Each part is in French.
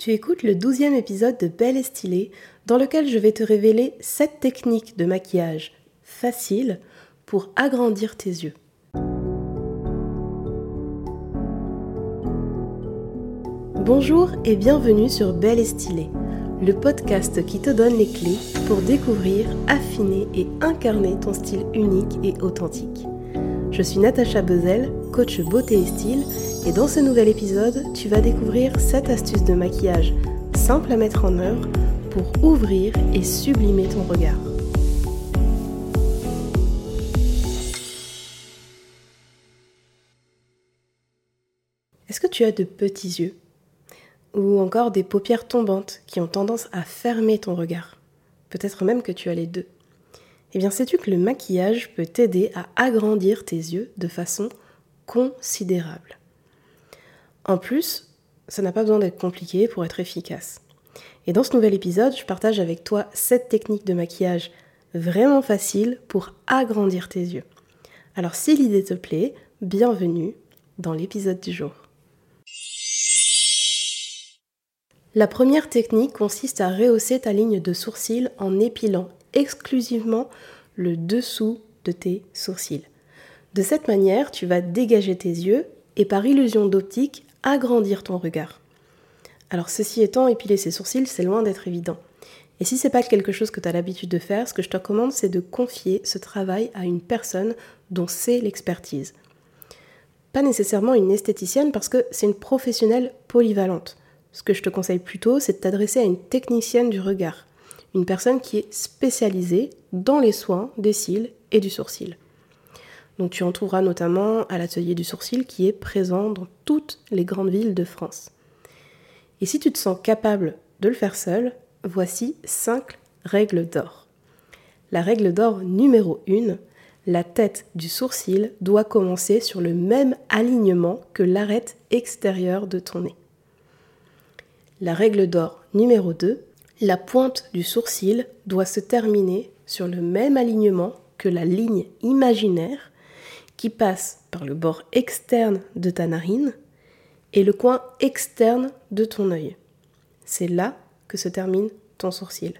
Tu écoutes le douzième épisode de Belle et Stylée, dans lequel je vais te révéler 7 techniques de maquillage faciles pour agrandir tes yeux. Bonjour et bienvenue sur Belle et Stylée, le podcast qui te donne les clés pour découvrir, affiner et incarner ton style unique et authentique. Je suis Natacha Bezel, coach beauté et style, et dans ce nouvel épisode, tu vas découvrir 7 astuces de maquillage simples à mettre en œuvre pour ouvrir et sublimer ton regard. Est-ce que tu as de petits yeux? Ou encore des paupières tombantes qui ont tendance à fermer ton regard? Peut-être même que tu as les deux. Eh bien, sais-tu que le maquillage peut t'aider à agrandir tes yeux de façon considérable? En plus, ça n'a pas besoin d'être compliqué pour être efficace. Et dans ce nouvel épisode, je partage avec toi 7 techniques de maquillage vraiment faciles pour agrandir tes yeux. Alors si l'idée te plaît, bienvenue dans l'épisode du jour. La première technique consiste à rehausser ta ligne de sourcils en épilant exclusivement le dessous de tes sourcils. De cette manière, tu vas dégager tes yeux et par illusion d'optique agrandir ton regard. Alors ceci étant, épiler ses sourcils, c'est loin d'être évident. Et si c'est pas quelque chose que tu as l'habitude de faire, ce que je te recommande, c'est de confier ce travail à une personne dont c'est l'expertise. Pas nécessairement une esthéticienne parce que c'est une professionnelle polyvalente. Ce que je te conseille plutôt, c'est de t'adresser à une technicienne du regard, une personne qui est spécialisée dans les soins des cils et du sourcil. Donc tu en trouveras notamment à l'atelier du sourcil qui est présent dans toutes les grandes villes de France. Et si tu te sens capable de le faire seul, voici 5 règles d'or. La règle d'or numéro 1, la tête du sourcil doit commencer sur le même alignement que l'arête extérieure de ton nez. La règle d'or numéro 2, la pointe du sourcil doit se terminer sur le même alignement que la ligne imaginaire qui passe par le bord externe de ta narine et le coin externe de ton œil. C'est là que se termine ton sourcil.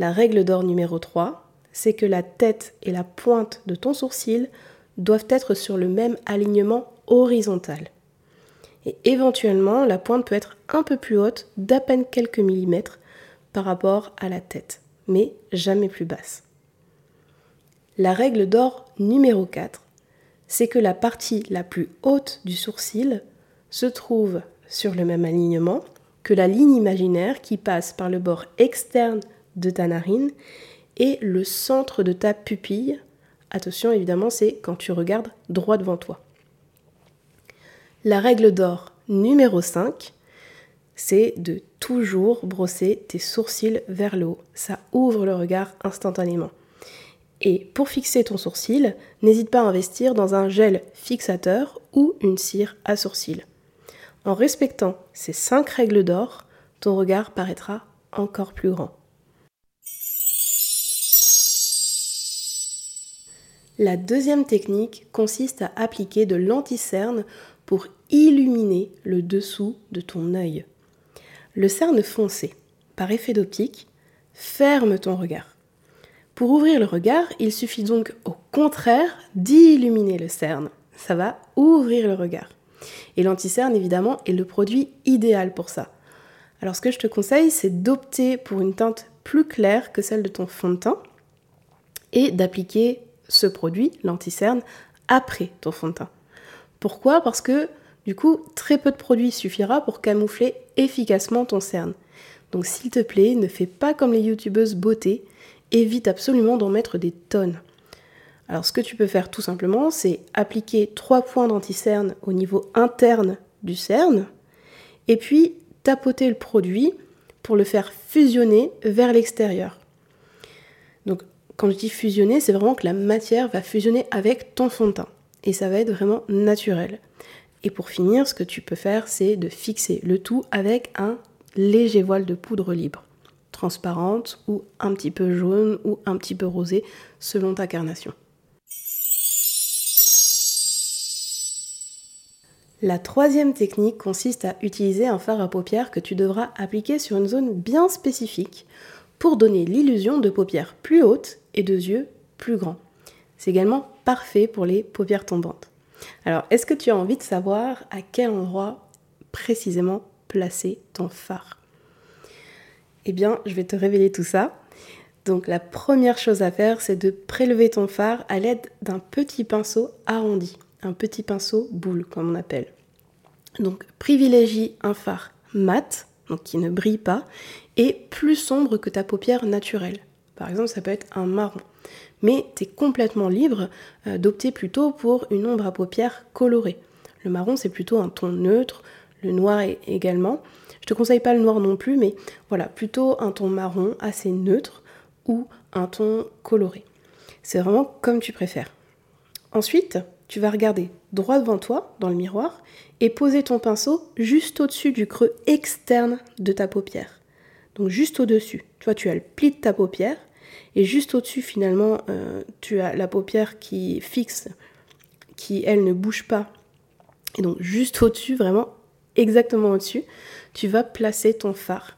La règle d'or numéro 3, c'est que la tête et la pointe de ton sourcil doivent être sur le même alignement horizontal. Et éventuellement, la pointe peut être un peu plus haute, d'à peine quelques millimètres par rapport à la tête, mais jamais plus basse. La règle d'or numéro 4, c'est que la partie la plus haute du sourcil se trouve sur le même alignement que la ligne imaginaire qui passe par le bord externe de ta narine et le centre de ta pupille. Attention, évidemment, c'est quand tu regardes droit devant toi. La règle d'or numéro 5, c'est de toujours brosser tes sourcils vers le haut. Ça ouvre le regard instantanément. Et pour fixer ton sourcil, n'hésite pas à investir dans un gel fixateur ou une cire à sourcils. En respectant ces 5 règles d'or, ton regard paraîtra encore plus grand. La deuxième technique consiste à appliquer de l'anticerne pour illuminer le dessous de ton œil. Le cerne foncé, par effet d'optique, ferme ton regard. Pour ouvrir le regard, il suffit donc au contraire d'illuminer le cerne. Ça va ouvrir le regard. Et l'anticerne, évidemment, est le produit idéal pour ça. Alors ce que je te conseille, c'est d'opter pour une teinte plus claire que celle de ton fond de teint et d'appliquer ce produit, l'anticerne, après ton fond de teint. Pourquoi? Parce que du coup, très peu de produit suffira pour camoufler efficacement ton cerne. Donc s'il te plaît, ne fais pas comme les youtubeuses beauté évite absolument d'en mettre des tonnes. Alors ce que tu peux faire tout simplement, c'est appliquer trois points d'anti-cerne au niveau interne du cerne, et puis tapoter le produit pour le faire fusionner vers l'extérieur. Donc quand je dis fusionner, c'est vraiment que la matière va fusionner avec ton fond de teint. Et ça va être vraiment naturel. Et pour finir, ce que tu peux faire, c'est de fixer le tout avec un léger voile de poudre libre transparente ou un petit peu jaune ou un petit peu rosé selon ta carnation. La troisième technique consiste à utiliser un fard à paupières que tu devras appliquer sur une zone bien spécifique pour donner l'illusion de paupières plus hautes et de yeux plus grands. C'est également parfait pour les paupières tombantes. Alors, est-ce que tu as envie de savoir à quel endroit précisément placer ton fard Eh bien, je vais te révéler tout ça. Donc la première chose à faire, c'est de prélever ton fard à l'aide d'un petit pinceau arrondi, un petit pinceau boule comme on appelle. Donc privilégie un fard mat, donc qui ne brille pas, et plus sombre que ta paupière naturelle. Par exemple, ça peut être un marron. Mais tu es complètement libre euh, d'opter plutôt pour une ombre à paupières colorée. Le marron, c'est plutôt un ton neutre, le noir également. Je te conseille pas le noir non plus, mais voilà, plutôt un ton marron assez neutre ou un ton coloré. C'est vraiment comme tu préfères. Ensuite, tu vas regarder droit devant toi dans le miroir et poser ton pinceau juste au-dessus du creux externe de ta paupière. Donc juste au-dessus. Tu vois, tu as le pli de ta paupière et juste au-dessus finalement, euh, tu as la paupière qui fixe, qui elle ne bouge pas. Et donc juste au-dessus, vraiment exactement au-dessus, tu vas placer ton phare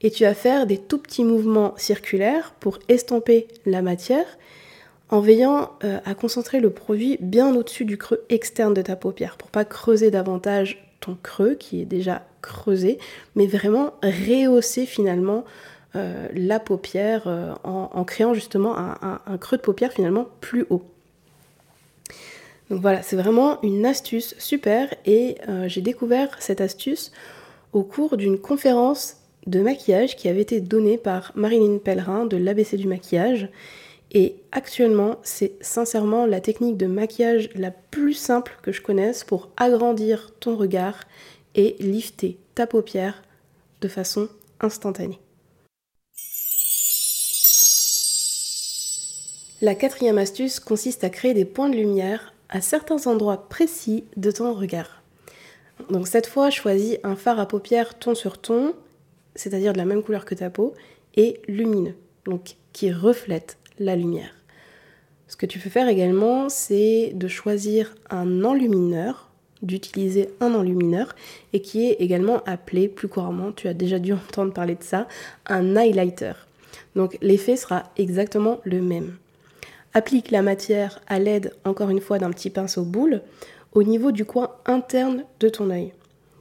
et tu vas faire des tout petits mouvements circulaires pour estomper la matière en veillant euh, à concentrer le produit bien au-dessus du creux externe de ta paupière pour pas creuser davantage ton creux qui est déjà creusé, mais vraiment rehausser finalement euh, la paupière euh, en, créant justement un, creux de paupière finalement plus haut. Donc voilà, c'est vraiment une astuce super et j'ai découvert cette astuce au cours d'une conférence de maquillage qui avait été donné par Marilyn Pellerin de l'ABC du maquillage. Et actuellement, c'est sincèrement la technique de maquillage la plus simple que je connaisse pour agrandir ton regard et lifter ta paupière de façon instantanée. La quatrième astuce consiste à créer des points de lumière à certains endroits précis de ton regard. Donc cette fois, choisis un fard à paupières ton sur ton c'est-à-dire de la même couleur que ta peau, et lumineux, donc qui reflète la lumière. Ce que tu peux faire également, c'est de choisir un enlumineur, d'utiliser un enlumineur, et qui est également appelé plus couramment, tu as déjà dû entendre parler de ça, un highlighter. Donc l'effet sera exactement le même. Applique la matière à l'aide, encore une fois, d'un petit pinceau boule au niveau du coin interne de ton œil.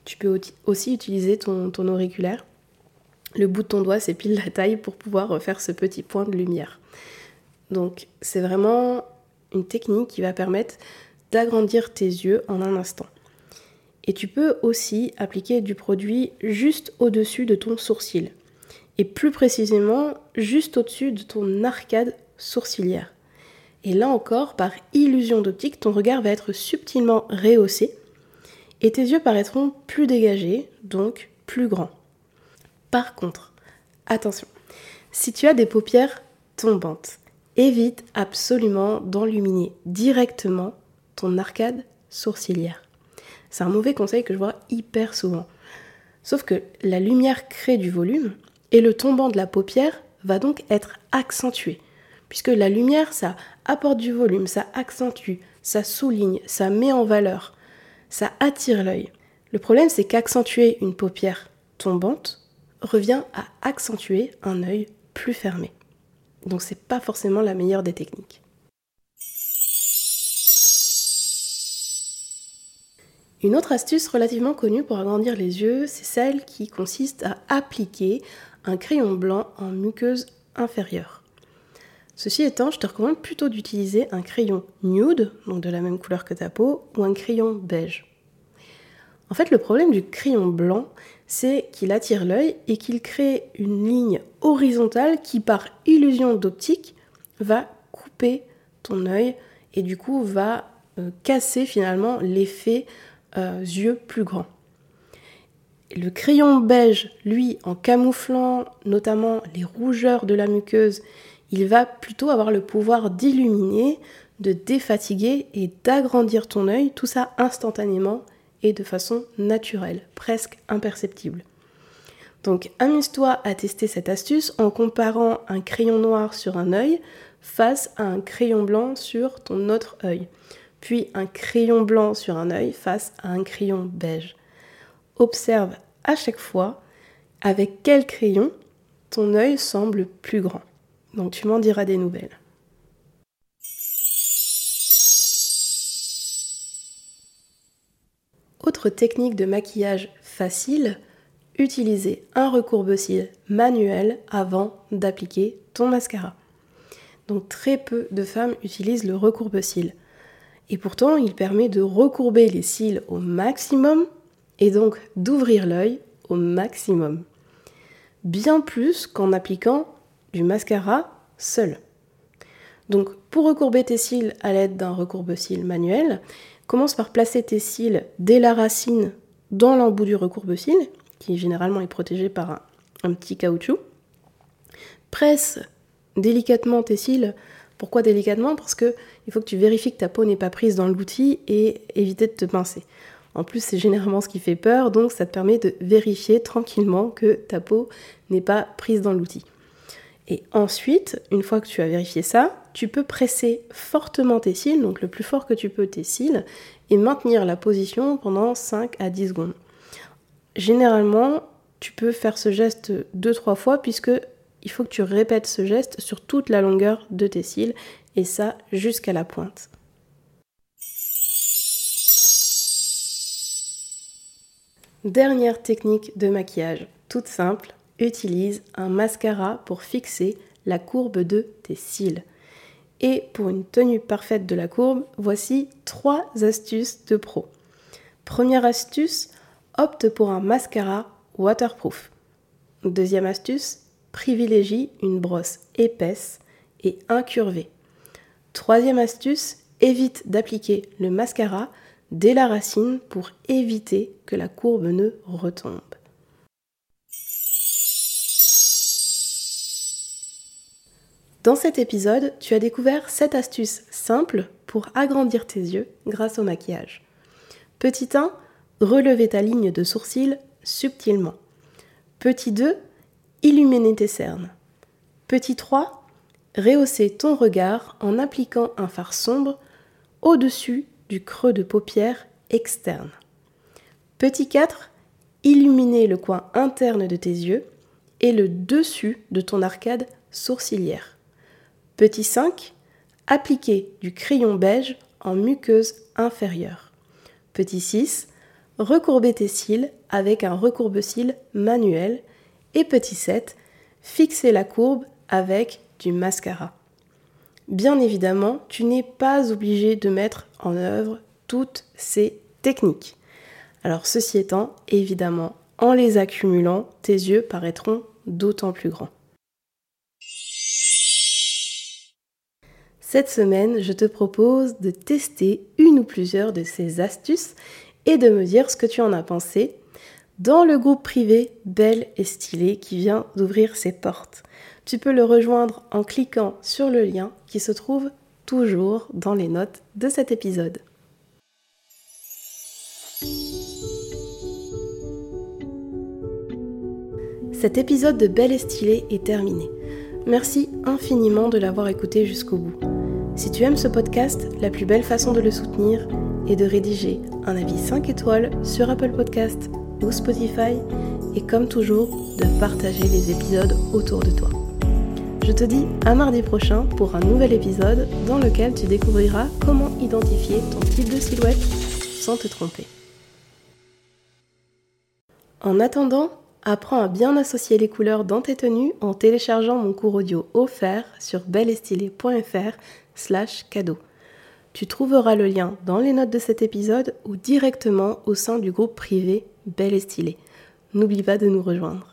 Tu peux aussi utiliser ton, auriculaire le bout de ton doigt, c'est pile la taille pour pouvoir faire ce petit point de lumière. Donc c'est vraiment une technique qui va permettre d'agrandir tes yeux en un instant. Et tu peux aussi appliquer du produit juste au-dessus de ton sourcil. Et plus précisément, juste au-dessus de ton arcade sourcilière. Et là encore, par illusion d'optique, ton regard va être subtilement rehaussé et tes yeux paraîtront plus dégagés, donc plus grands. Par contre, attention, si tu as des paupières tombantes, évite absolument d'enluminer directement ton arcade sourcilière. C'est un mauvais conseil que je vois hyper souvent. Sauf que la lumière crée du volume et le tombant de la paupière va donc être accentué. Puisque la lumière, ça apporte du volume, ça accentue, ça souligne, ça met en valeur, ça attire l'œil. Le problème, c'est qu'accentuer une paupière tombante revient à accentuer un œil plus fermé. Donc c'est pas forcément la meilleure des techniques. Une autre astuce relativement connue pour agrandir les yeux, c'est celle qui consiste à appliquer un crayon blanc en muqueuse inférieure. Ceci étant, je te recommande plutôt d'utiliser un crayon nude, donc de la même couleur que ta peau, ou un crayon beige. En fait, le problème du crayon blanc, c'est qu'il attire l'œil et qu'il crée une ligne horizontale qui, par illusion d'optique, va couper ton œil et du coup va euh, casser finalement l'effet euh, yeux plus grands. Le crayon beige, lui, en camouflant notamment les rougeurs de la muqueuse, il va plutôt avoir le pouvoir d'illuminer, de défatiguer et d'agrandir ton œil, tout ça instantanément et de façon naturelle, presque imperceptible. Donc amuse-toi à tester cette astuce en comparant un crayon noir sur un œil face à un crayon blanc sur ton autre œil. puis un crayon blanc sur un œil face à un crayon beige. Observe à chaque fois avec quel crayon ton œil semble plus grand. Donc tu m'en diras des nouvelles. Autre technique de maquillage facile, utiliser un recourbe-cils manuel avant d'appliquer ton mascara. Donc très peu de femmes utilisent le recourbe-cils. Et pourtant, il permet de recourber les cils au maximum et donc d'ouvrir l'œil au maximum. Bien plus qu'en appliquant du mascara seul. Donc pour recourber tes cils à l'aide d'un recourbe-cils manuel, commence par placer tes cils dès la racine dans l'embout du recourbe-cils, qui généralement est protégé par un, petit caoutchouc. Presse délicatement tes cils. Pourquoi délicatement? Parce que il faut que tu vérifies que ta peau n'est pas prise dans l'outil et éviter de te pincer. En plus, c'est généralement ce qui fait peur, donc ça te permet de vérifier tranquillement que ta peau n'est pas prise dans l'outil. Et ensuite, une fois que tu as vérifié ça, tu peux presser fortement tes cils, donc le plus fort que tu peux tes cils, et maintenir la position pendant 5 à 10 secondes. Généralement, tu peux faire ce geste 2-3 fois puisque il faut que tu répètes ce geste sur toute la longueur de tes cils et ça jusqu'à la pointe. Dernière technique de maquillage, toute simple, utilise un mascara pour fixer la courbe de tes cils. Et pour une tenue parfaite de la courbe, voici trois astuces de pro. Première astuce, opte pour un mascara waterproof. Deuxième astuce, privilégie une brosse épaisse et incurvée. Troisième astuce, évite d'appliquer le mascara dès la racine pour éviter que la courbe ne retombe. Dans cet épisode, tu as découvert 7 astuces simples pour agrandir tes yeux grâce au maquillage. Petit 1, relever ta ligne de sourcils subtilement. Petit 2, illuminer tes cernes. Petit 3, rehausser ton regard en appliquant un fard sombre au-dessus du creux de paupière externe. Petit 4, illuminer le coin interne de tes yeux et le dessus de ton arcade sourcilière. Petit 5, appliquer du crayon beige en muqueuse inférieure. Petit 6, recourber tes cils avec un recourbe-cils manuel. Et petit 7, fixer la courbe avec du mascara. Bien évidemment, tu n'es pas obligé de mettre en œuvre toutes ces techniques. Alors ceci étant, évidemment, en les accumulant, tes yeux paraîtront d'autant plus grands. Cette semaine, je te propose de tester une ou plusieurs de ces astuces et de me dire ce que tu en as pensé dans le groupe privé Belle et Stylée qui vient d'ouvrir ses portes. Tu peux le rejoindre en cliquant sur le lien qui se trouve toujours dans les notes de cet épisode. Cet épisode de Belle et Stylée est terminé. Merci infiniment de l'avoir écouté jusqu'au bout. Si tu aimes ce podcast, la plus belle façon de le soutenir est de rédiger un avis 5 étoiles sur Apple Podcast ou Spotify et comme toujours de partager les épisodes autour de toi. Je te dis à mardi prochain pour un nouvel épisode dans lequel tu découvriras comment identifier ton type de silhouette sans te tromper. En attendant, apprends à bien associer les couleurs dans tes tenues en téléchargeant mon cours audio offert sur belleestylée.fr cadeau. Tu trouveras le lien dans les notes de cet épisode ou directement au sein du groupe privé Belle et Stylée. N'oublie pas de nous rejoindre.